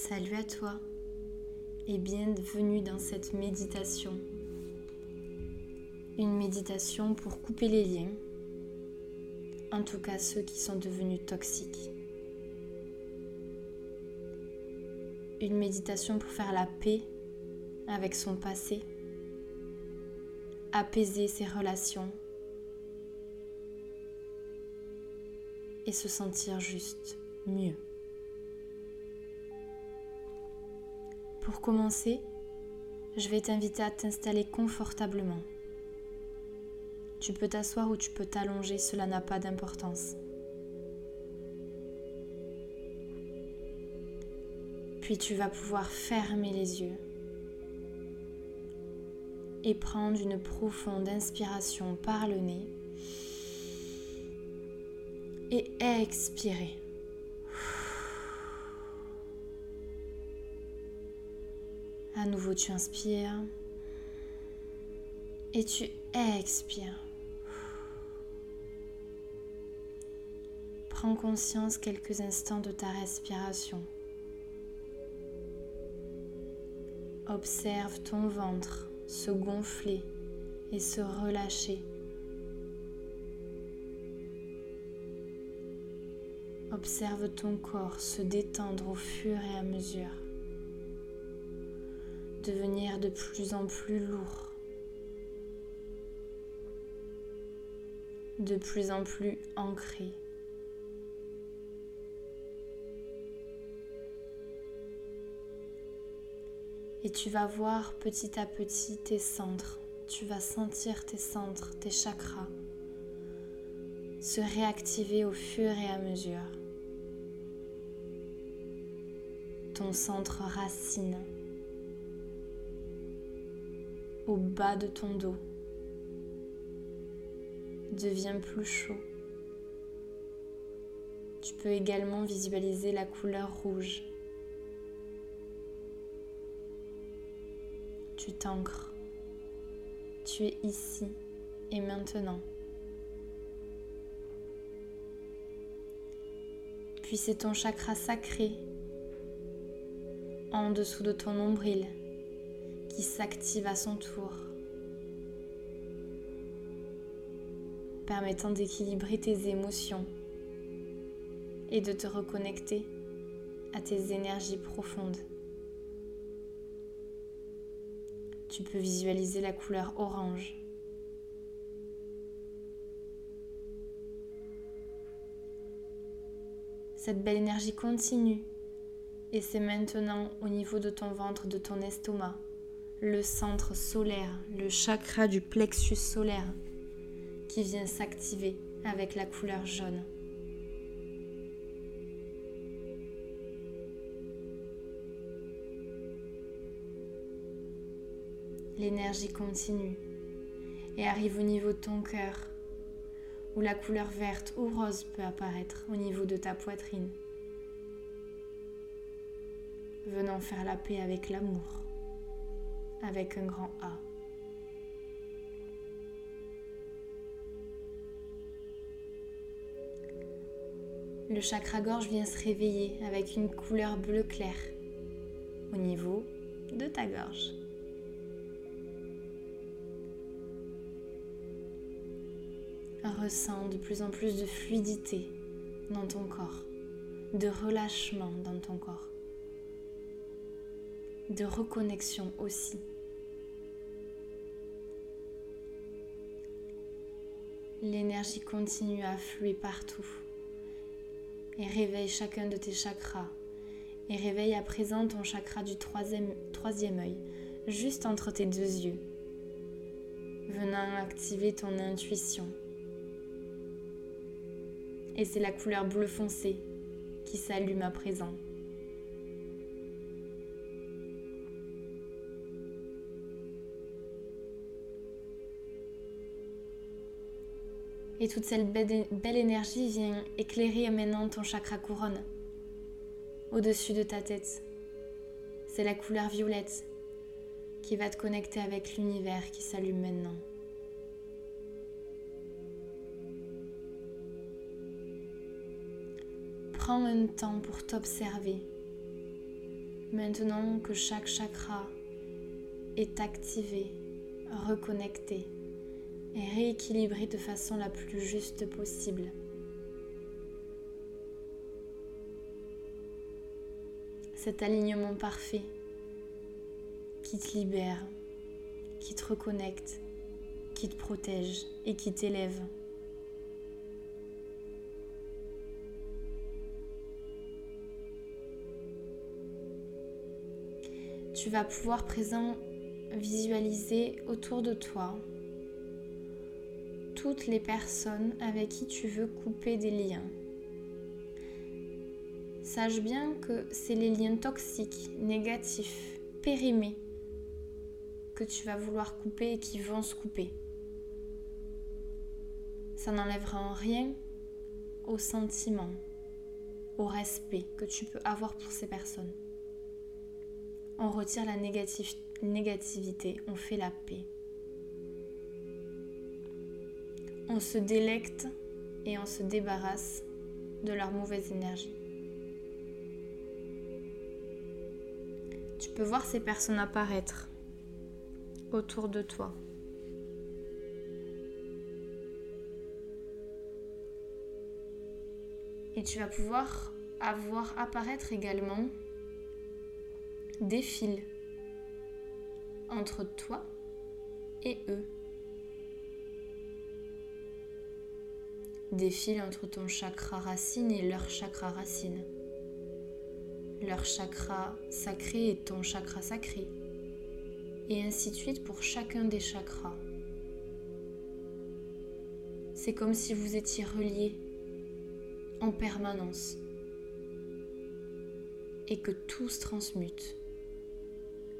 Salut à toi et bienvenue dans cette méditation. Une méditation pour couper les liens, en tout cas ceux qui sont devenus toxiques. Une méditation pour faire la paix avec son passé, apaiser ses relations et se sentir juste mieux. Pour commencer, je vais t'inviter à t'installer confortablement. Tu peux t'asseoir ou tu peux t'allonger, cela n'a pas d'importance. Puis tu vas pouvoir fermer les yeux et prendre une profonde inspiration par le nez et expirer. À nouveau, tu inspires et tu expires. Prends conscience quelques instants de ta respiration. Observe ton ventre se gonfler et se relâcher. Observe ton corps se détendre au fur et à mesure devenir de plus en plus lourd, de plus en plus ancré. Et tu vas voir petit à petit tes centres, tu vas sentir tes centres, tes chakras se réactiver au fur et à mesure. Ton centre racine au bas de ton dos devient plus chaud. Tu peux également visualiser la couleur rouge. Tu t'ancres. Tu es ici et maintenant. Puis c'est ton chakra sacré en dessous de ton nombril qui s'active à son tour, permettant d'équilibrer tes émotions et de te reconnecter à tes énergies profondes. Tu peux visualiser la couleur orange. Cette belle énergie continue et c'est maintenant au niveau de ton ventre, de ton estomac, le centre solaire, le chakra du plexus solaire qui vient s'activer avec la couleur jaune. L'énergie continue et arrive au niveau de ton cœur où la couleur verte ou rose peut apparaître au niveau de ta poitrine, venant faire la paix avec l'amour avec un grand A. Le chakra gorge vient se réveiller avec une couleur bleu clair au niveau de ta gorge. Ressens de plus en plus de fluidité dans ton corps, de relâchement dans ton corps de reconnexion aussi. L'énergie continue à affluer partout et réveille chacun de tes chakras et réveille à présent ton chakra du troisième, troisième œil, juste entre tes deux yeux, venant activer ton intuition. Et c'est la couleur bleu foncé qui s'allume à présent. Et toute cette belle énergie vient éclairer maintenant ton chakra couronne au-dessus de ta tête. C'est la couleur violette qui va te connecter avec l'univers qui s'allume maintenant. Prends un temps pour t'observer Maintenant que chaque chakra est activé, reconnecté et rééquilibré de façon la plus juste possible. Cet alignement parfait qui te libère, qui te reconnecte, qui te protège et qui t'élève. Tu vas pouvoir présent visualiser autour de toi toutes les personnes avec qui tu veux couper des liens. Sache bien que c'est les liens toxiques, négatifs, périmés que tu vas vouloir couper et qui vont se couper. Ça n'enlèvera en rien au sentiment, au respect que tu peux avoir pour ces personnes. On retire la négativité, on fait la paix. On se délecte et on se débarrasse de leur mauvaise énergie. Tu peux voir ces personnes apparaître autour de toi. Et tu vas pouvoir avoir apparaître également des fils entre toi et eux. Des fils entre ton chakra racine et leur chakra racine. Leur chakra sacré et ton chakra sacré. Et ainsi de suite pour chacun des chakras. C'est comme si vous étiez reliés en permanence et que tout se transmute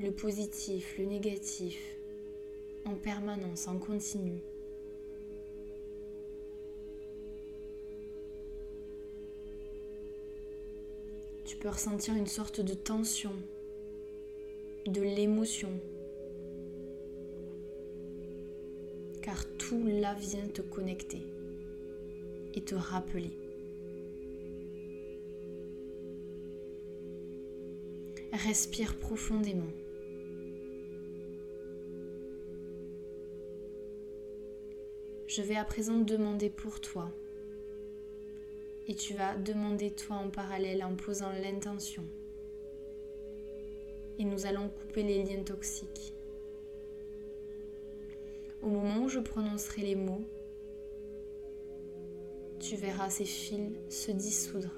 le positif, le négatif, en permanence, en continu. Tu peux ressentir une sorte de tension, de l'émotion, car tout là vient te connecter et te rappeler. Respire profondément. Je vais à présent demander pour toi. Et tu vas demander toi en parallèle en posant l'intention. Et nous allons couper les liens toxiques. Au moment où je prononcerai les mots, tu verras ces fils se dissoudre.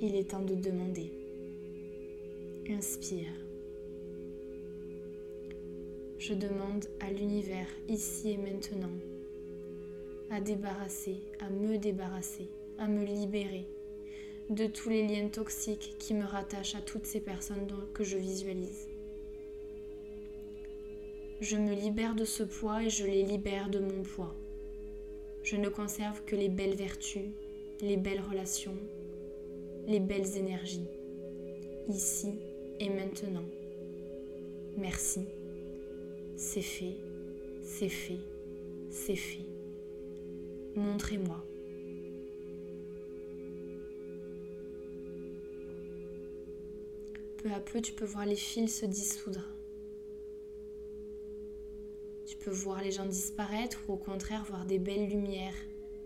Il est temps de demander. Inspire je demande à l'univers ici et maintenant à débarrasser, à me débarrasser, à me libérer de tous les liens toxiques qui me rattachent à toutes ces personnes que je visualise. Je me libère de ce poids et je les libère de mon poids. Je ne conserve que les belles vertus, les belles relations, les belles énergies, ici et maintenant. Merci c'est fait, c'est fait, c'est fait. Montrez-moi. Peu à peu, tu peux voir les fils se dissoudre. Tu peux voir les gens disparaître ou au contraire voir des belles lumières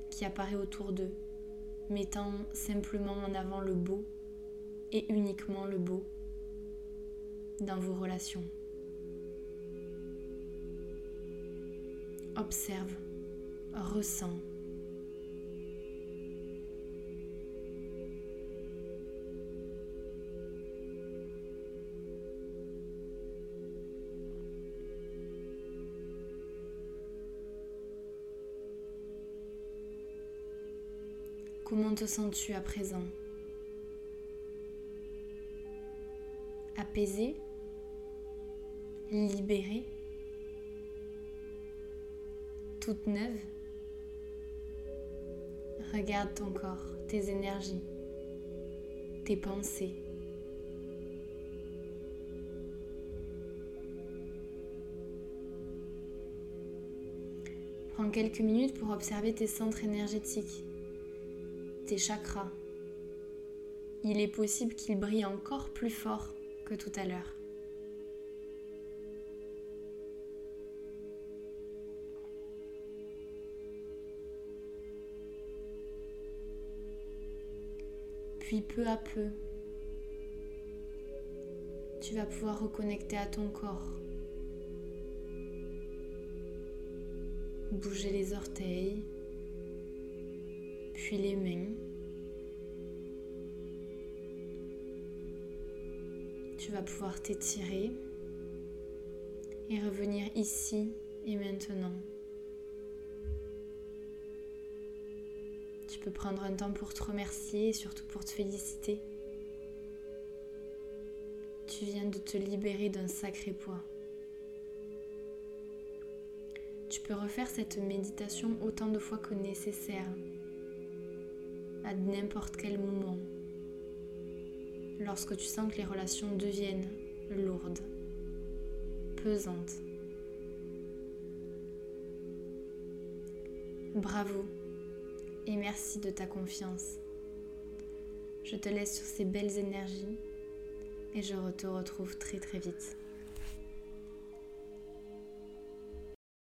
qui apparaissent autour d'eux, mettant simplement en avant le beau et uniquement le beau dans vos relations. Observe, ressens. Comment te sens-tu à présent Apaisé Libéré toute neuve. Regarde ton corps, tes énergies, tes pensées. Prends quelques minutes pour observer tes centres énergétiques, tes chakras, il est possible qu'il brille encore plus fort que tout à l'heure. Puis peu à peu, tu vas pouvoir reconnecter à ton corps. Bouger les orteils, puis les mains. Tu vas pouvoir t'étirer et revenir ici et maintenant. Tu peux prendre un temps pour te remercier et surtout pour te féliciter. Tu viens de te libérer d'un sacré poids. Tu peux refaire cette méditation autant de fois que nécessaire, n'importe quel moment lorsque tu sens que les relations deviennent lourdes, pesantes. Bravo et merci de ta confiance. Je te laisse sur ces belles énergies et je te retrouve très très vite.